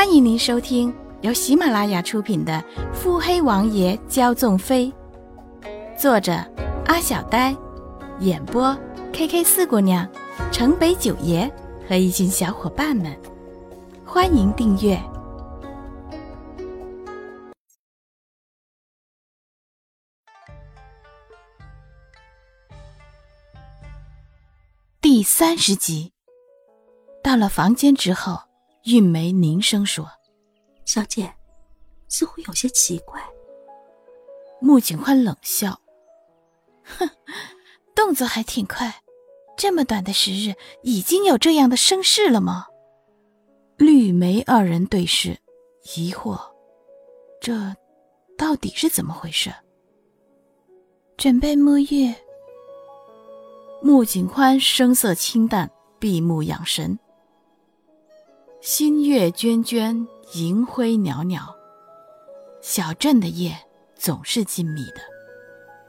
欢迎您收听由喜马拉雅出品的《腹黑王爷骄纵妃》，作者阿小呆，演播 K K 四姑娘、城北九爷和一群小伙伴们。欢迎订阅第三十集。到了房间之后，韵梅凝声说：“小姐，似乎有些奇怪。”穆景欢冷笑：“哼，动作还挺快，这么短的时日，已经有这样的声势了吗？”绿梅二人对视，疑惑：“这到底是怎么回事？”准备沐浴。穆景欢声色清淡，闭目养神。新月涓涓，银辉袅袅。小镇的夜总是静谧的，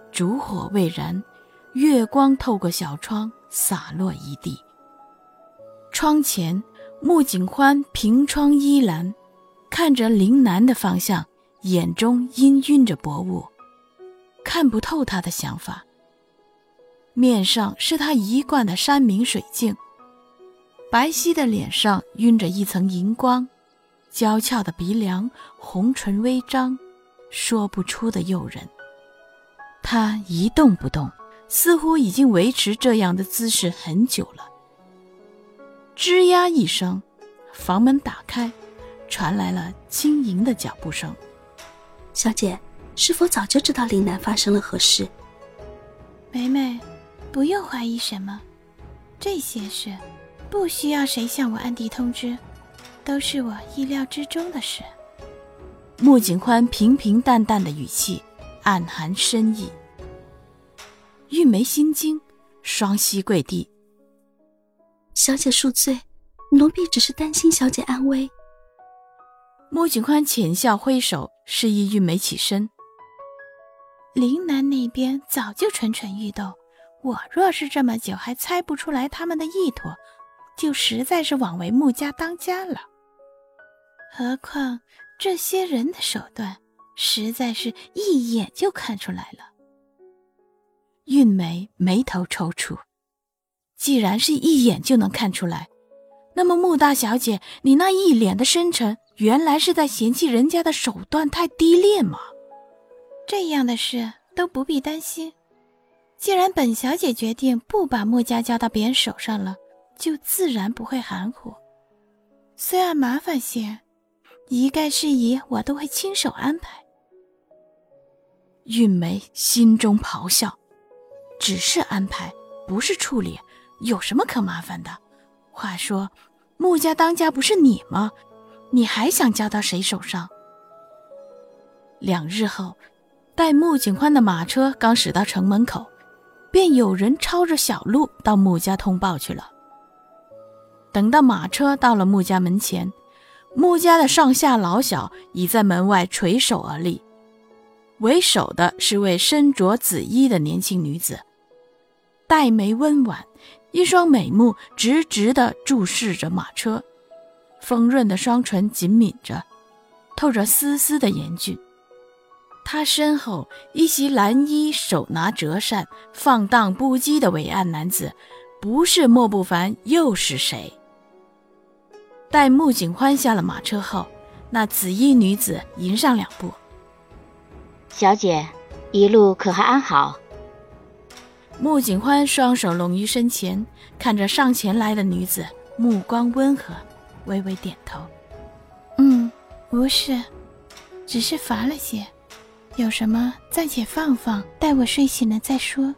烛火未燃，月光透过小窗洒落一地。窗前，穆景欢凭窗依栏，看着陵南的方向，眼中氤氲着薄雾，看不透他的想法。面上是他一贯的山明水净。白皙的脸上晕着一层银光，娇俏的鼻梁，红唇微张，说不出的诱人。他一动不动，似乎已经维持这样的姿势很久了。吱呀一声，房门打开，传来了轻盈的脚步声。小姐，是否早就知道林南发生了何事？梅梅，不用怀疑什么，这些事。不需要谁向我暗地通知，都是我意料之中的事。穆景宽平平淡淡的语气，暗含深意。玉梅心惊，双膝跪地：“小姐恕罪，奴婢只是担心小姐安危。”穆景宽浅笑挥手，示意玉梅起身。林南那边早就蠢蠢欲动，我若是这么久还猜不出来他们的意图。就实在是枉为穆家当家了。何况这些人的手段，实在是一眼就看出来了。韵梅眉头抽搐，既然是一眼就能看出来，那么穆大小姐，你那一脸的深沉，原来是在嫌弃人家的手段太低劣吗？这样的事都不必担心。既然本小姐决定不把穆家交到别人手上了。就自然不会含糊，虽然麻烦些，一概事宜我都会亲手安排。韵梅心中咆哮，只是安排，不是处理，有什么可麻烦的？话说，穆家当家不是你吗？你还想交到谁手上？两日后，待穆景宽的马车刚驶到城门口，便有人抄着小路到穆家通报去了。等到马车到了穆家门前，穆家的上下老小已在门外垂手而立。为首的是位身着紫衣的年轻女子，黛眉温婉，一双美目直直地注视着马车，丰润的双唇紧抿着，透着丝丝的严峻。她身后一袭蓝衣、手拿折扇、放荡不羁的伟岸男子，不是莫不凡又是谁？待穆景欢下了马车后，那紫衣女子迎上两步：“小姐，一路可还安好？”穆景欢双手拢于身前，看着上前来的女子，目光温和，微微点头：“嗯，无事，只是乏了些。有什么暂且放放，待我睡醒了再说，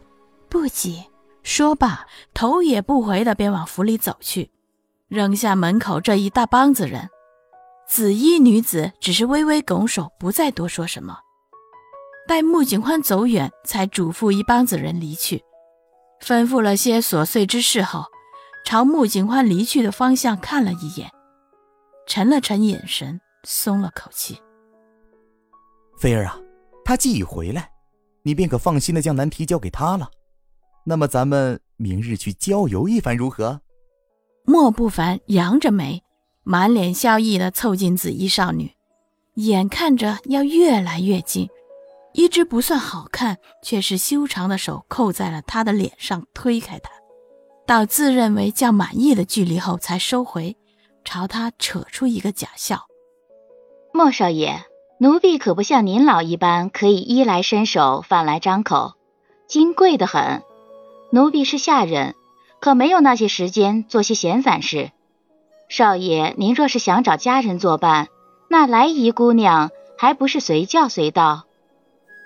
不急。”说罢，头也不回的便往府里走去。扔下门口这一大帮子人，紫衣女子只是微微拱手，不再多说什么。待穆景欢走远，才嘱咐一帮子人离去，吩咐了些琐碎之事后，朝穆景欢离去的方向看了一眼，沉了沉眼神，松了口气。菲儿啊，他既已回来，你便可放心的将难题交给他了。那么咱们明日去郊游一番如何？莫不凡扬着眉，满脸笑意的凑近紫衣少女，眼看着要越来越近，一只不算好看却是修长的手扣在了她的脸上，推开她，到自认为较满意的距离后才收回，朝他扯出一个假笑：“莫少爷，奴婢可不像您老一般可以衣来伸手，饭来张口，金贵的很。奴婢是下人，可没有那些时间做些闲散事。”少爷，您若是想找家人作伴，那来姨姑娘还不是随叫随到。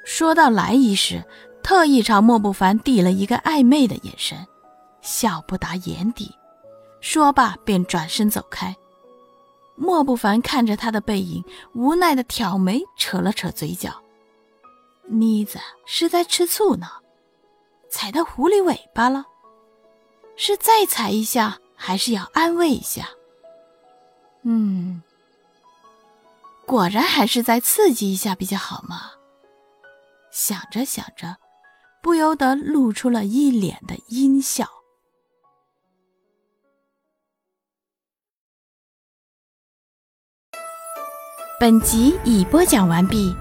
说到来姨时，特意朝莫不凡递了一个暧昧的眼神，笑不达眼底。说罢便转身走开。莫不凡看着他的背影，无奈的挑眉，扯了扯嘴角。妮子是在吃醋呢，踩到狐狸尾巴了，是再踩一下，还是要安慰一下？嗯，果然还是再刺激一下比较好嘛。想着想着，不由得露出了一脸的阴笑。本集已播讲完毕。